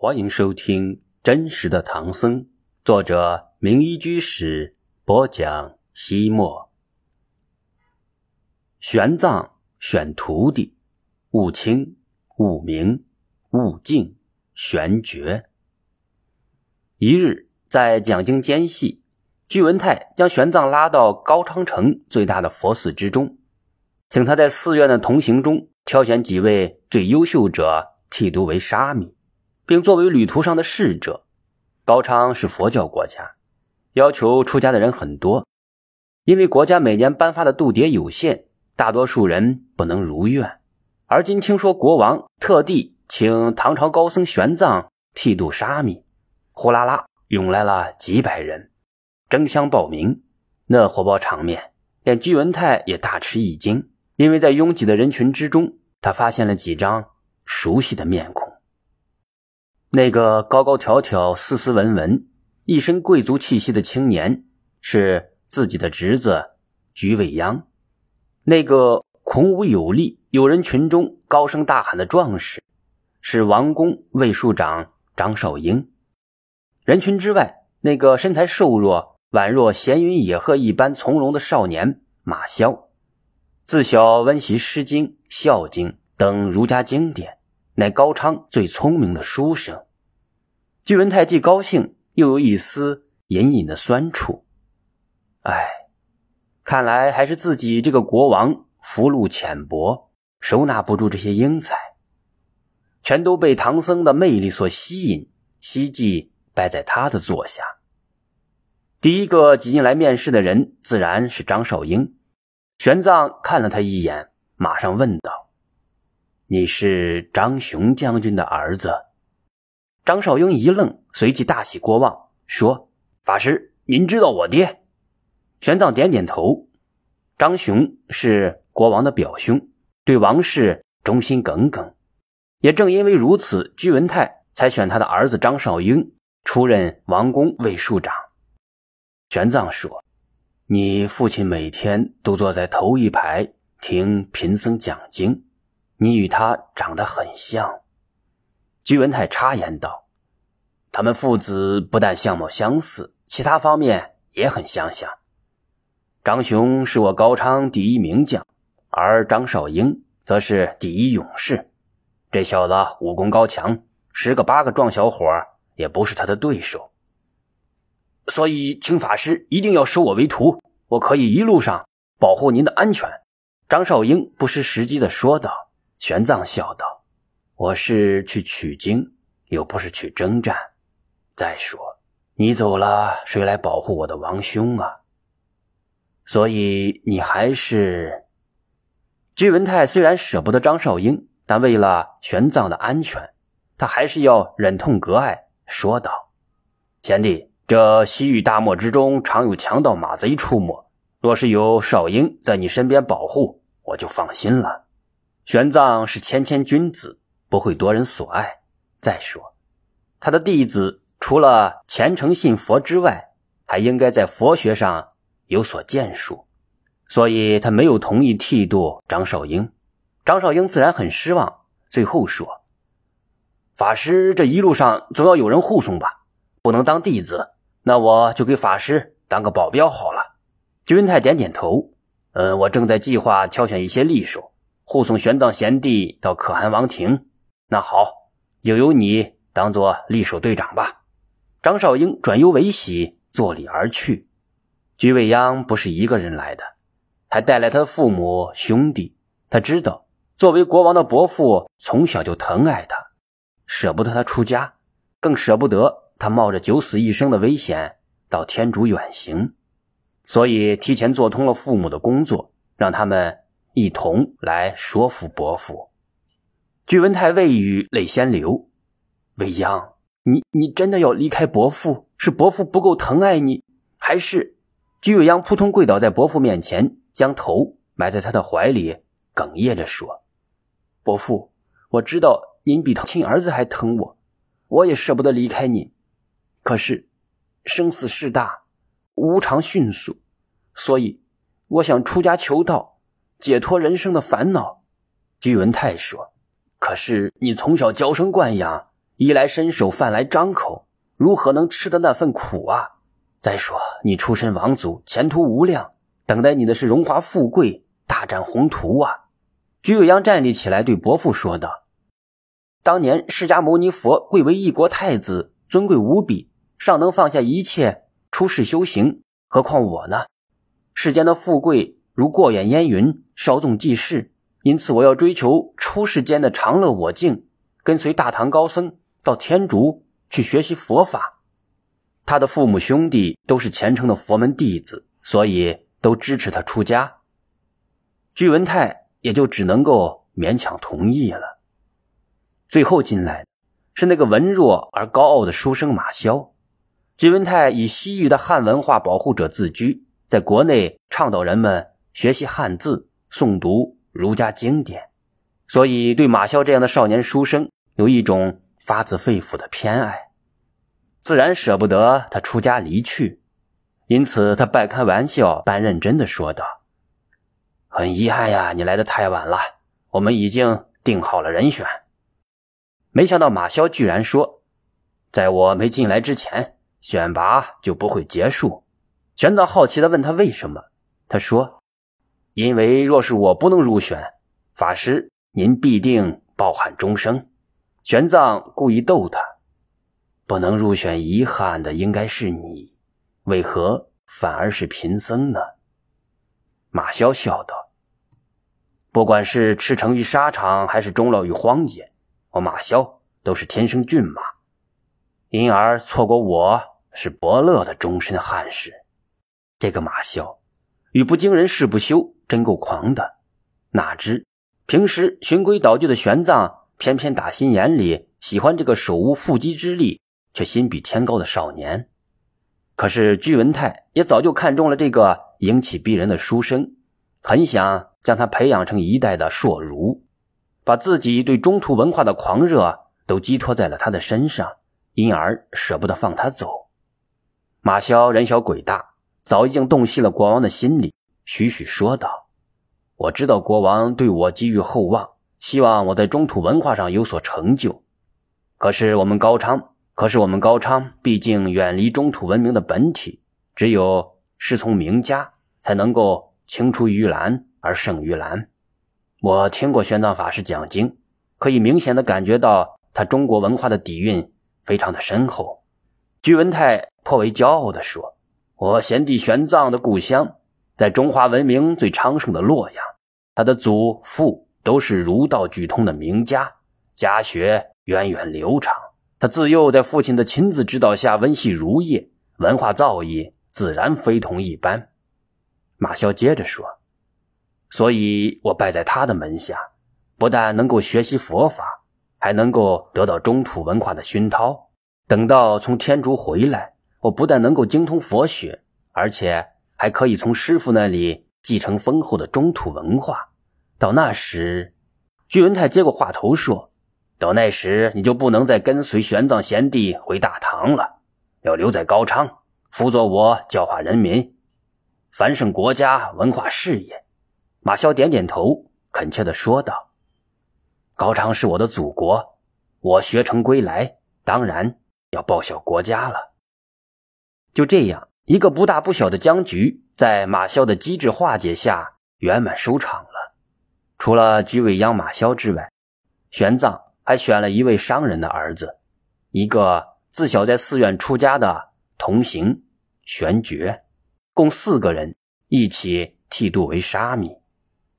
欢迎收听《真实的唐僧》，作者名医居士播讲。西莫，玄奘选徒弟，悟清、悟明、悟净、玄觉。一日，在讲经间隙，居文泰将玄奘拉到高昌城最大的佛寺之中，请他在寺院的同行中挑选几位最优秀者，剃度为沙弥。并作为旅途上的侍者。高昌是佛教国家，要求出家的人很多，因为国家每年颁发的度牒有限，大多数人不能如愿。而今听说国王特地请唐朝高僧玄奘剃度沙弥，呼啦啦涌来了几百人，争相报名。那火爆场面，连居文泰也大吃一惊，因为在拥挤的人群之中，他发现了几张熟悉的面孔。那个高高挑挑、斯斯文文、一身贵族气息的青年是自己的侄子居未央；那个孔武有力、有人群中高声大喊的壮士是王公卫戍长张少英。人群之外，那个身材瘦弱、宛若闲云野鹤一般从容的少年马萧，自小温习《诗经》《孝经》等儒家经典。乃高昌最聪明的书生，居文泰既高兴，又有一丝隐隐的酸楚。唉，看来还是自己这个国王福禄浅薄，收纳不住这些英才，全都被唐僧的魅力所吸引，希冀拜在他的座下。第一个挤进来面试的人自然是张少英。玄奘看了他一眼，马上问道。你是张雄将军的儿子，张少英一愣，随即大喜过望，说：“法师，您知道我爹？”玄奘点点头。张雄是国王的表兄，对王室忠心耿耿。也正因为如此，居文泰才选他的儿子张少英出任王宫卫戍长。玄奘说：“你父亲每天都坐在头一排听贫僧讲经。”你与他长得很像，居文泰插言道：“他们父子不但相貌相似，其他方面也很相像。张雄是我高昌第一名将，而张少英则是第一勇士。这小子武功高强，十个八个壮小伙也不是他的对手。所以，请法师一定要收我为徒，我可以一路上保护您的安全。”张少英不失时机的说道。玄奘笑道：“我是去取经，又不是去征战。再说，你走了，谁来保护我的王兄啊？所以你还是……”居文泰虽然舍不得张少英，但为了玄奘的安全，他还是要忍痛割爱，说道：“贤弟，这西域大漠之中常有强盗马贼出没，若是有少英在你身边保护，我就放心了。”玄奘是谦谦君子，不会夺人所爱。再说，他的弟子除了虔诚信佛之外，还应该在佛学上有所建树，所以他没有同意剃度张少英。张少英自然很失望，最后说：“法师这一路上总要有人护送吧？不能当弟子，那我就给法师当个保镖好了。”君泰点点头：“嗯，我正在计划挑选一些力手。”护送玄奘贤弟到可汗王庭，那好，就由你当做力守队长吧。张少英转忧为喜，作礼而去。居未央不是一个人来的，还带来他父母兄弟。他知道，作为国王的伯父从小就疼爱他，舍不得他出家，更舍不得他冒着九死一生的危险到天竺远行，所以提前做通了父母的工作，让他们。一同来说服伯父。居文泰未语，泪先流。未央，你你真的要离开伯父？是伯父不够疼爱你，还是？居未央扑通跪倒在伯父面前，将头埋在他的怀里，哽咽着说：“伯父，我知道您比亲儿子还疼我，我也舍不得离开您。可是，生死事大，无常迅速，所以我想出家求道。”解脱人生的烦恼，居文泰说：“可是你从小娇生惯养，衣来伸手，饭来张口，如何能吃得那份苦啊？再说你出身王族，前途无量，等待你的是荣华富贵、大展宏图啊！居未央站立起来，对伯父说道：“当年释迦牟尼佛贵为一国太子，尊贵无比，尚能放下一切出世修行，何况我呢？世间的富贵如过眼烟云，稍纵即逝。因此，我要追求出世间的长乐我净，跟随大唐高僧到天竺去学习佛法。”他的父母兄弟都是虔诚的佛门弟子，所以都支持他出家。居文泰也就只能够勉强同意了。最后进来的是那个文弱而高傲的书生马萧。居文泰以西域的汉文化保护者自居，在国内倡导人们学习汉字、诵读儒家经典，所以对马萧这样的少年书生有一种发自肺腑的偏爱。自然舍不得他出家离去，因此他半开玩笑半认真的说道：“很遗憾呀，你来的太晚了。我们已经定好了人选。”没想到马萧居然说：“在我没进来之前，选拔就不会结束。”玄奘好奇的问他为什么，他说：“因为若是我不能入选，法师您必定抱憾终生。”玄奘故意逗他。不能入选，遗憾的应该是你，为何反而是贫僧呢？马萧笑道：“不管是驰骋于沙场，还是终老于荒野，我马萧都是天生骏马，因而错过我是伯乐的终身憾事。这个马萧，语不惊人誓不休，真够狂的。哪知平时循规蹈矩的玄奘，偏偏打心眼里喜欢这个手无缚鸡之力。”却心比天高的少年，可是居文泰也早就看中了这个英气逼人的书生，很想将他培养成一代的硕儒，把自己对中土文化的狂热都寄托在了他的身上，因而舍不得放他走。马萧人小鬼大，早已经洞悉了国王的心理，徐徐说道：“我知道国王对我寄予厚望，希望我在中土文化上有所成就。可是我们高昌。”可是我们高昌毕竟远离中土文明的本体，只有师从名家，才能够青出于蓝而胜于蓝。我听过玄奘法师讲经，可以明显的感觉到他中国文化的底蕴非常的深厚。居文泰颇为骄傲地说：“我贤弟玄奘的故乡在中华文明最昌盛的洛阳，他的祖父都是儒道俱通的名家，家学源远流长。”他自幼在父亲的亲自指导下温习儒业，文化造诣自然非同一般。马萧接着说：“所以我拜在他的门下，不但能够学习佛法，还能够得到中土文化的熏陶。等到从天竺回来，我不但能够精通佛学，而且还可以从师傅那里继承丰厚的中土文化。到那时，居文泰接过话头说。”到那时，你就不能再跟随玄奘贤弟回大唐了，要留在高昌，辅佐我教化人民，繁盛国家文化事业。马萧点点头，恳切地说道：“高昌是我的祖国，我学成归来，当然要报效国家了。”就这样，一个不大不小的僵局，在马萧的机智化解下圆满收场了。除了居委央、马萧之外，玄奘。还选了一位商人的儿子，一个自小在寺院出家的同行玄觉，共四个人一起剃度为沙弥。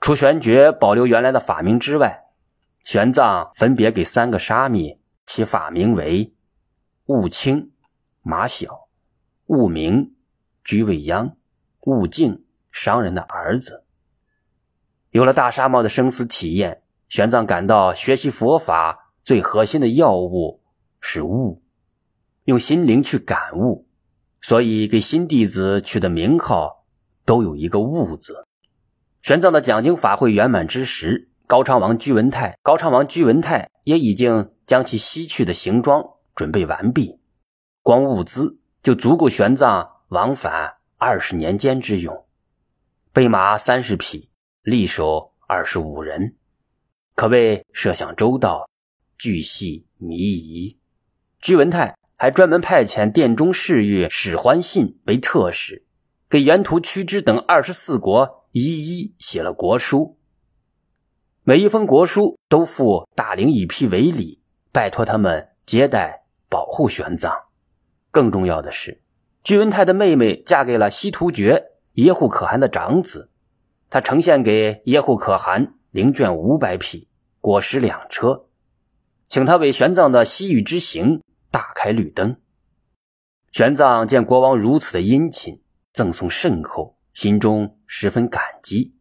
除玄觉保留原来的法名之外，玄奘分别给三个沙弥起法名为悟清、马晓、悟明、居未央、悟净，商人的儿子。有了大沙帽的生死体验。玄奘感到学习佛法最核心的要务是悟，用心灵去感悟，所以给新弟子取的名号都有一个“悟”字。玄奘的讲经法会圆满之时，高昌王居文泰，高昌王居文泰也已经将其西去的行装准备完毕，光物资就足够玄奘往返二十年间之用，备马三十匹，力手二十五人。可谓设想周到，巨细靡遗。居文泰还专门派遣殿中侍御史欢信为特使，给沿途屈之等二十四国一一写了国书。每一封国书都附大灵一批为礼，拜托他们接待保护玄奘。更重要的是，居文泰的妹妹嫁给了西突厥耶护可汗的长子，他呈现给耶护可汗灵卷五百匹，果实两车，请他为玄奘的西域之行大开绿灯。玄奘见国王如此的殷勤，赠送甚厚，心中十分感激，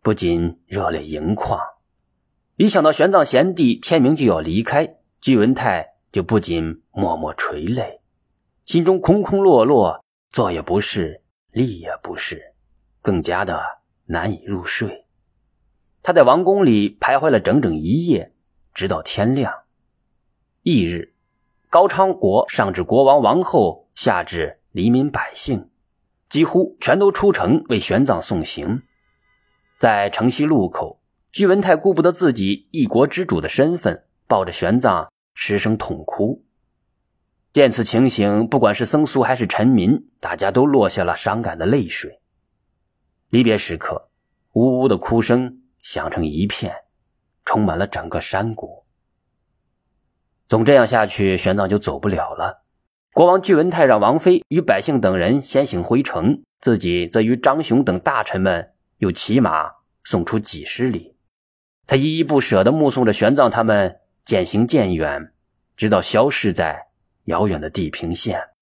不禁热泪盈眶。一想到玄奘贤弟天明就要离开，居文泰就不禁默默垂泪，心中空空落落，坐也不是，立也不是，更加的难以入睡。他在王宫里徘徊了整整一夜，直到天亮。翌日，高昌国上至国王王后，下至黎民百姓，几乎全都出城为玄奘送行，在城西路口。居文泰顾不得自己一国之主的身份，抱着玄奘失声痛哭。见此情形，不管是僧俗还是臣民，大家都落下了伤感的泪水。离别时刻，呜呜的哭声响成一片，充满了整个山谷。总这样下去，玄奘就走不了了。国王巨文泰让王妃与百姓等人先行回城，自己则与张雄等大臣们又骑马送出几十里。他依依不舍地目送着玄奘他们渐行渐远，直到消失在遥远的地平线。